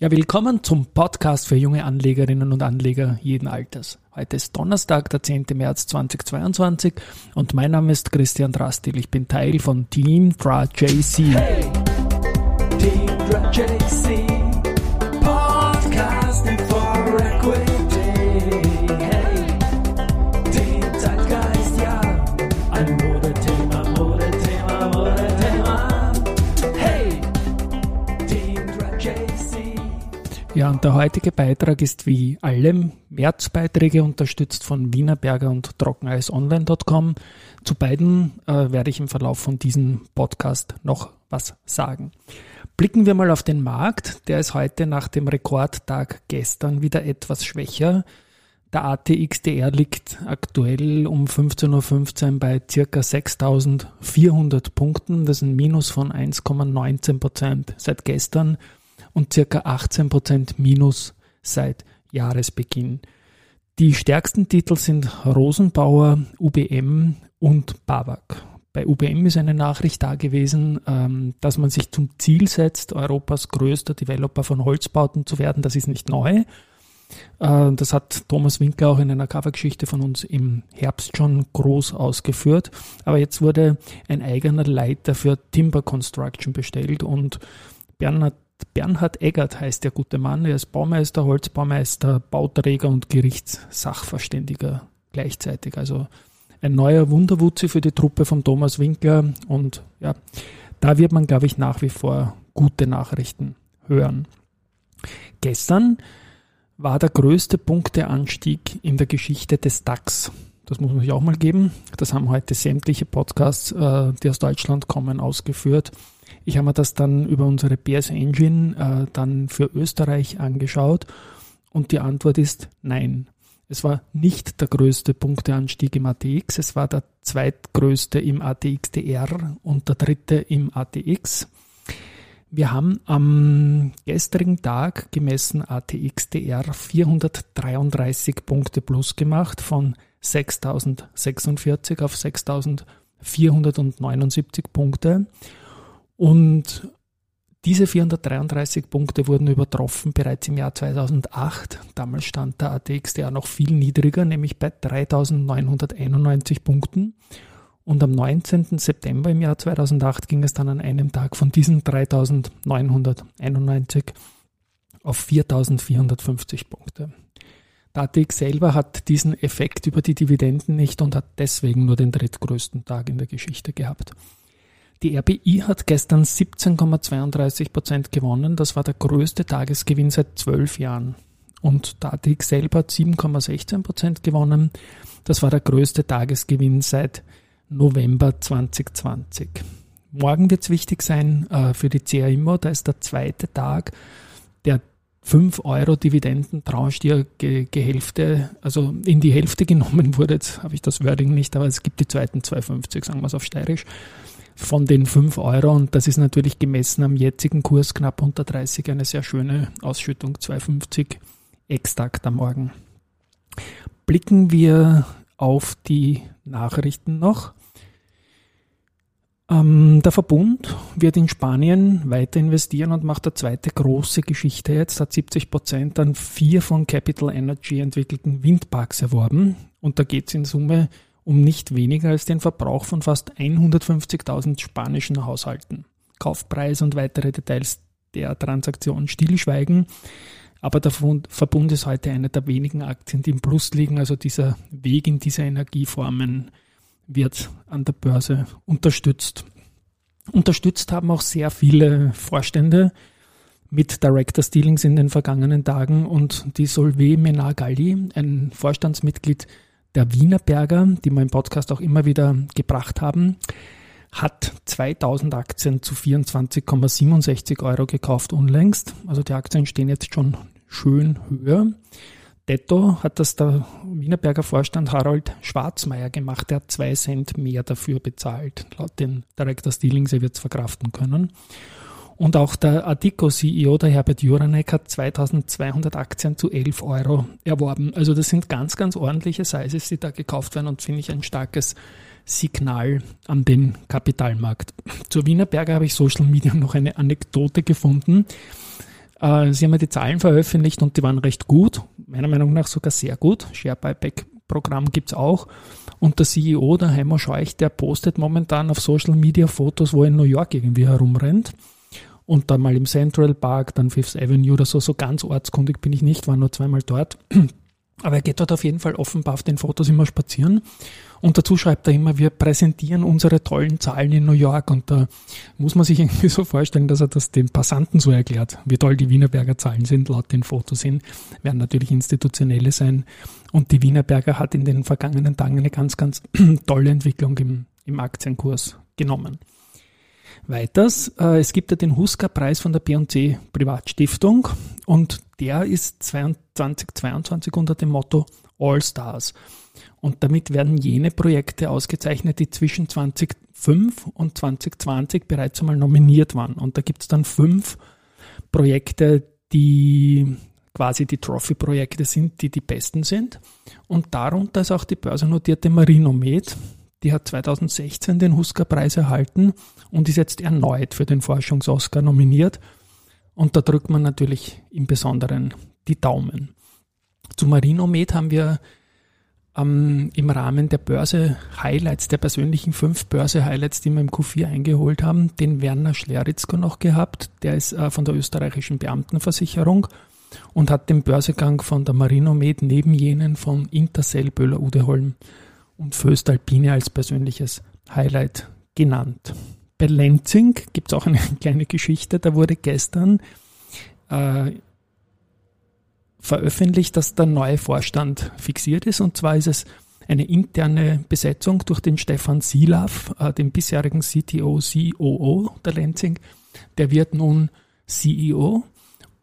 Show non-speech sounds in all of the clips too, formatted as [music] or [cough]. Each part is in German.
Ja, willkommen zum Podcast für junge Anlegerinnen und Anleger jeden Alters. Heute ist Donnerstag, der 10. März 2022 und mein Name ist Christian Drastil. Ich bin Teil von Team Dra JC. Hey, Team Dra Ja, und der heutige Beitrag ist wie alle Märzbeiträge unterstützt von Wienerberger und Trockeneisonline.com. Zu beiden äh, werde ich im Verlauf von diesem Podcast noch was sagen. Blicken wir mal auf den Markt. Der ist heute nach dem Rekordtag gestern wieder etwas schwächer. Der ATXDR liegt aktuell um 15.15 Uhr bei circa 6.400 Punkten. Das ist ein Minus von 1,19 Prozent seit gestern und circa 18% Minus seit Jahresbeginn. Die stärksten Titel sind Rosenbauer, UBM und BAWAG. Bei UBM ist eine Nachricht da gewesen, ähm, dass man sich zum Ziel setzt, Europas größter Developer von Holzbauten zu werden. Das ist nicht neu. Äh, das hat Thomas Winkler auch in einer Covergeschichte von uns im Herbst schon groß ausgeführt. Aber jetzt wurde ein eigener Leiter für Timber Construction bestellt und Bernhard Bernhard Eggert heißt der gute Mann. Er ist Baumeister, Holzbaumeister, Bauträger und Gerichtssachverständiger gleichzeitig. Also ein neuer Wunderwutzi für die Truppe von Thomas Winkler. Und ja, da wird man, glaube ich, nach wie vor gute Nachrichten hören. Gestern war der größte Punkteanstieg in der Geschichte des DAX. Das muss man sich auch mal geben. Das haben heute sämtliche Podcasts, äh, die aus Deutschland kommen, ausgeführt. Ich habe mir das dann über unsere PS Engine äh, dann für Österreich angeschaut und die Antwort ist nein. Es war nicht der größte Punkteanstieg im ATX, es war der zweitgrößte im ATXDR und der dritte im ATX. Wir haben am gestrigen Tag gemessen ATXDR 433 Punkte plus gemacht von 6046 auf 6479 Punkte. Und diese 433 Punkte wurden übertroffen bereits im Jahr 2008. Damals stand der ATXDR noch viel niedriger, nämlich bei 3991 Punkten. Und am 19. September im Jahr 2008 ging es dann an einem Tag von diesen 3991 auf 4450 Punkte. ATX selber hat diesen Effekt über die Dividenden nicht und hat deswegen nur den drittgrößten Tag in der Geschichte gehabt. Die RBI hat gestern 17,32 Prozent gewonnen. Das war der größte Tagesgewinn seit zwölf Jahren. Und der selber hat 7,16 Prozent gewonnen. Das war der größte Tagesgewinn seit November 2020. Morgen wird es wichtig sein äh, für die CA Immo. Da ist der zweite Tag der 5 Euro Dividendentranche, die ge Gehälfte, also in die Hälfte genommen wurde. Jetzt habe ich das Wording nicht, aber es gibt die zweiten 2,50, sagen wir es auf Steirisch von den 5 Euro und das ist natürlich gemessen am jetzigen Kurs knapp unter 30 eine sehr schöne Ausschüttung, 2,50 exakt am Morgen. Blicken wir auf die Nachrichten noch. Ähm, der Verbund wird in Spanien weiter investieren und macht eine zweite große Geschichte jetzt, hat 70 Prozent an vier von Capital Energy entwickelten Windparks erworben und da geht es in Summe um nicht weniger als den Verbrauch von fast 150.000 spanischen Haushalten. Kaufpreis und weitere Details der Transaktion stillschweigen. Aber der Verbund ist heute eine der wenigen Aktien, die im Plus liegen. Also dieser Weg in diese Energieformen wird an der Börse unterstützt. Unterstützt haben auch sehr viele Vorstände mit Director Dealings in den vergangenen Tagen und die Solveig Menagali, ein Vorstandsmitglied der Wienerberger, die wir im Podcast auch immer wieder gebracht haben, hat 2000 Aktien zu 24,67 Euro gekauft unlängst. Also die Aktien stehen jetzt schon schön höher. Detto hat das der Wienerberger Vorstand Harold Schwarzmeier gemacht. Der hat zwei Cent mehr dafür bezahlt. Laut den Director Steelings, er wird es verkraften können. Und auch der Adico-CEO, der Herbert Juranek, hat 2200 Aktien zu 11 Euro erworben. Also das sind ganz, ganz ordentliche Sizes, die da gekauft werden und finde ich ein starkes Signal an den Kapitalmarkt. Zur Wienerberger habe ich Social Media noch eine Anekdote gefunden. Äh, sie haben ja die Zahlen veröffentlicht und die waren recht gut, meiner Meinung nach sogar sehr gut. Share Buyback Programm gibt's auch. Und der CEO, der Heimo Scheuch, der postet momentan auf Social Media Fotos, wo er in New York irgendwie herumrennt. Und dann mal im Central Park, dann Fifth Avenue oder so, so ganz ortskundig bin ich nicht, war nur zweimal dort. [clears throat] Aber er geht dort auf jeden Fall offenbar auf den Fotos immer spazieren. Und dazu schreibt er immer, wir präsentieren unsere tollen Zahlen in New York. Und da muss man sich [laughs] irgendwie so vorstellen, dass er das den Passanten so erklärt, wie toll die Wienerberger Zahlen sind, laut den Fotos hin. Werden natürlich institutionelle sein. Und die Wienerberger hat in den vergangenen Tagen eine ganz, ganz [clears throat] tolle Entwicklung im, im Aktienkurs genommen. Weiters, äh, es gibt ja den Husker-Preis von der B&C Privatstiftung und der ist 2022 unter dem Motto All Stars. Und damit werden jene Projekte ausgezeichnet, die zwischen 2005 und 2020 bereits einmal nominiert waren. Und da gibt es dann fünf Projekte, die quasi die Trophy-Projekte sind, die die besten sind. Und darunter ist auch die börsennotierte Marinomed, die hat 2016 den Husker-Preis erhalten und ist jetzt erneut für den Forschungs-Oscar nominiert. Und da drückt man natürlich im Besonderen die Daumen. Zu Marinomed haben wir ähm, im Rahmen der Börse-Highlights, der persönlichen fünf Börse-Highlights, die wir im Q4 eingeholt haben, den Werner Schleritzko noch gehabt. Der ist äh, von der österreichischen Beamtenversicherung und hat den Börsegang von der Marinomed neben jenen von Intercell Böhler-Udeholm und Föstalpine als persönliches Highlight genannt. Bei Lenzing gibt es auch eine [laughs] kleine Geschichte. Da wurde gestern äh, veröffentlicht, dass der neue Vorstand fixiert ist. Und zwar ist es eine interne Besetzung durch den Stefan Silav, äh, den bisherigen CTO, COO der Lenzing. Der wird nun CEO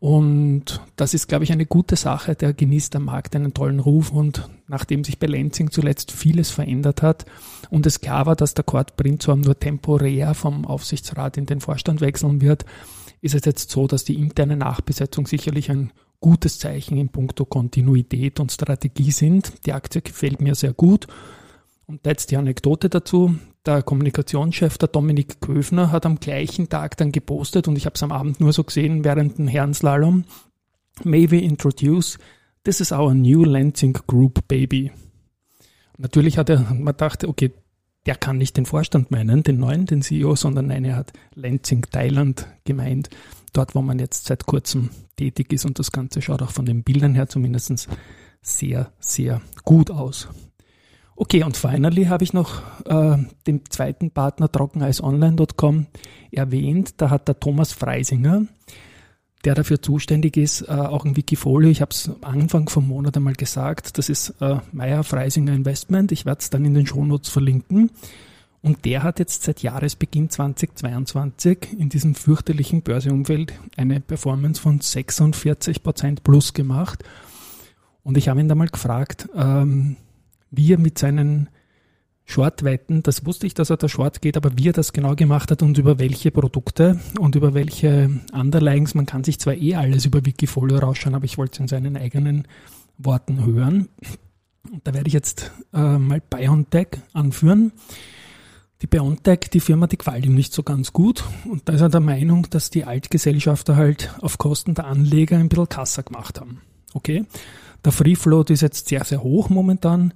und das ist, glaube ich, eine gute Sache. Der genießt am Markt einen tollen Ruf und nachdem sich bei Lenzing zuletzt vieles verändert hat und es klar war, dass der Kurt Prinzorm nur temporär vom Aufsichtsrat in den Vorstand wechseln wird, ist es jetzt so, dass die interne Nachbesetzung sicherlich ein gutes Zeichen in puncto Kontinuität und Strategie sind. Die Aktie gefällt mir sehr gut. Und jetzt die Anekdote dazu. Der Kommunikationschef, der Dominik Köfner, hat am gleichen Tag dann gepostet und ich habe es am Abend nur so gesehen während dem Herrenslalom. May we introduce, this is our new Lansing Group Baby. Natürlich hat er, man dachte, okay, der kann nicht den Vorstand meinen, den neuen, den CEO, sondern nein, er hat Lansing Thailand gemeint, dort, wo man jetzt seit kurzem tätig ist und das Ganze schaut auch von den Bildern her zumindest sehr, sehr gut aus. Okay, und finally habe ich noch äh, den zweiten Partner trockeneisonline.com erwähnt. Da hat der Thomas Freisinger, der dafür zuständig ist, äh, auch ein Wikifolio. Ich habe es Anfang vom Monat einmal gesagt. Das ist äh, Meyer Freisinger Investment. Ich werde es dann in den Shownotes verlinken. Und der hat jetzt seit Jahresbeginn 2022 in diesem fürchterlichen Börseumfeld eine Performance von 46 Prozent plus gemacht. Und ich habe ihn da mal gefragt, ähm, wie er mit seinen Shortwetten, das wusste ich, dass er da Short geht, aber wie er das genau gemacht hat und über welche Produkte und über welche Underlyings, man kann sich zwar eh alles über Wikifolio rausschauen, aber ich wollte es in seinen eigenen Worten hören. Und da werde ich jetzt äh, mal BioNTech anführen. Die BioNTech, die Firma, die gefällt ihm nicht so ganz gut. Und da ist er der Meinung, dass die Altgesellschafter halt auf Kosten der Anleger ein bisschen Kassa gemacht haben. Okay? Der Free Float ist jetzt sehr, sehr hoch momentan.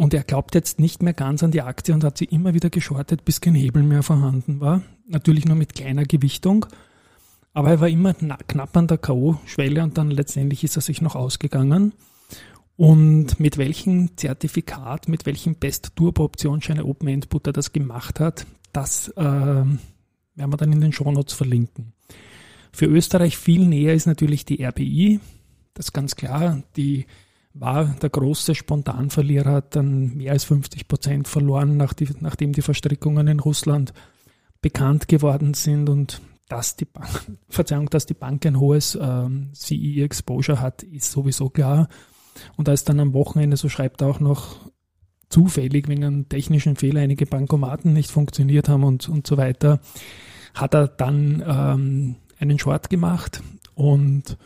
Und er glaubt jetzt nicht mehr ganz an die Aktie und hat sie immer wieder geschortet, bis kein Hebel mehr vorhanden war. Natürlich nur mit kleiner Gewichtung. Aber er war immer knapp an der K.O.-Schwelle und dann letztendlich ist er sich noch ausgegangen. Und mit welchem Zertifikat, mit welchem Best Turbo Optionsscheine Open Endput er das gemacht hat, das äh, werden wir dann in den Shownotes verlinken. Für Österreich viel näher ist natürlich die RBI. Das ist ganz klar. Die war der große Spontanverlierer, hat dann mehr als 50 Prozent verloren, nachdem die Verstrickungen in Russland bekannt geworden sind und dass die Bank, [laughs] Verzeihung, dass die Bank ein hohes ähm, CE-Exposure hat, ist sowieso klar. Und als dann am Wochenende, so schreibt er auch noch, zufällig wegen einem technischen Fehler einige Bankomaten nicht funktioniert haben und, und so weiter, hat er dann ähm, einen Short gemacht und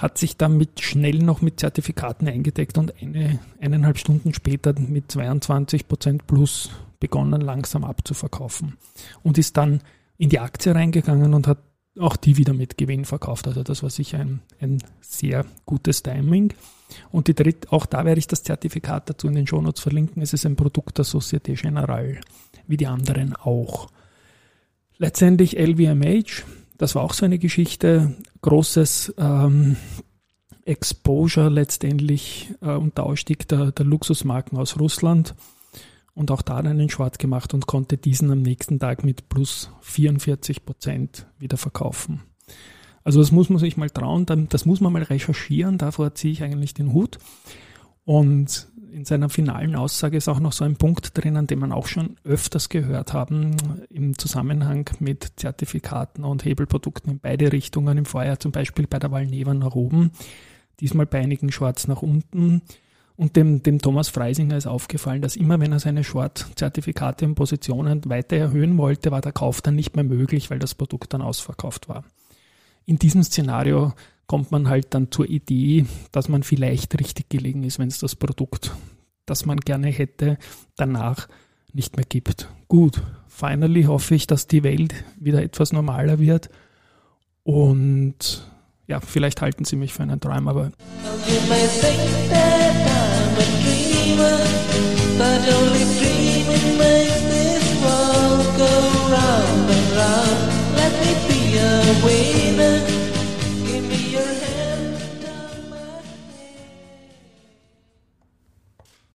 hat sich damit schnell noch mit Zertifikaten eingedeckt und eine, eineinhalb Stunden später mit 22 Prozent plus begonnen langsam abzuverkaufen und ist dann in die Aktie reingegangen und hat auch die wieder mit Gewinn verkauft. Also das war sicher ein, ein sehr gutes Timing. Und die dritte, auch da werde ich das Zertifikat dazu in den Shownotes verlinken. Es ist ein Produkt der Societe Generale, wie die anderen auch. Letztendlich LVMH, das war auch so eine Geschichte, großes ähm, Exposure letztendlich äh, und der Ausstieg der, der Luxusmarken aus Russland und auch da einen Short gemacht und konnte diesen am nächsten Tag mit plus 44 Prozent wieder verkaufen. Also das muss man sich mal trauen, das muss man mal recherchieren, davor ziehe ich eigentlich den Hut. Und in seiner finalen Aussage ist auch noch so ein Punkt drinnen, den man auch schon öfters gehört haben im Zusammenhang mit Zertifikaten und Hebelprodukten in beide Richtungen. Im Vorjahr zum Beispiel bei der Valneva nach oben, diesmal bei einigen Shorts nach unten. Und dem, dem Thomas Freisinger ist aufgefallen, dass immer wenn er seine Short-Zertifikate und Positionen weiter erhöhen wollte, war der Kauf dann nicht mehr möglich, weil das Produkt dann ausverkauft war. In diesem Szenario kommt man halt dann zur Idee, dass man vielleicht richtig gelegen ist, wenn es das Produkt, das man gerne hätte, danach nicht mehr gibt. Gut, finally hoffe ich, dass die Welt wieder etwas normaler wird und ja, vielleicht halten Sie mich für einen Träum, aber.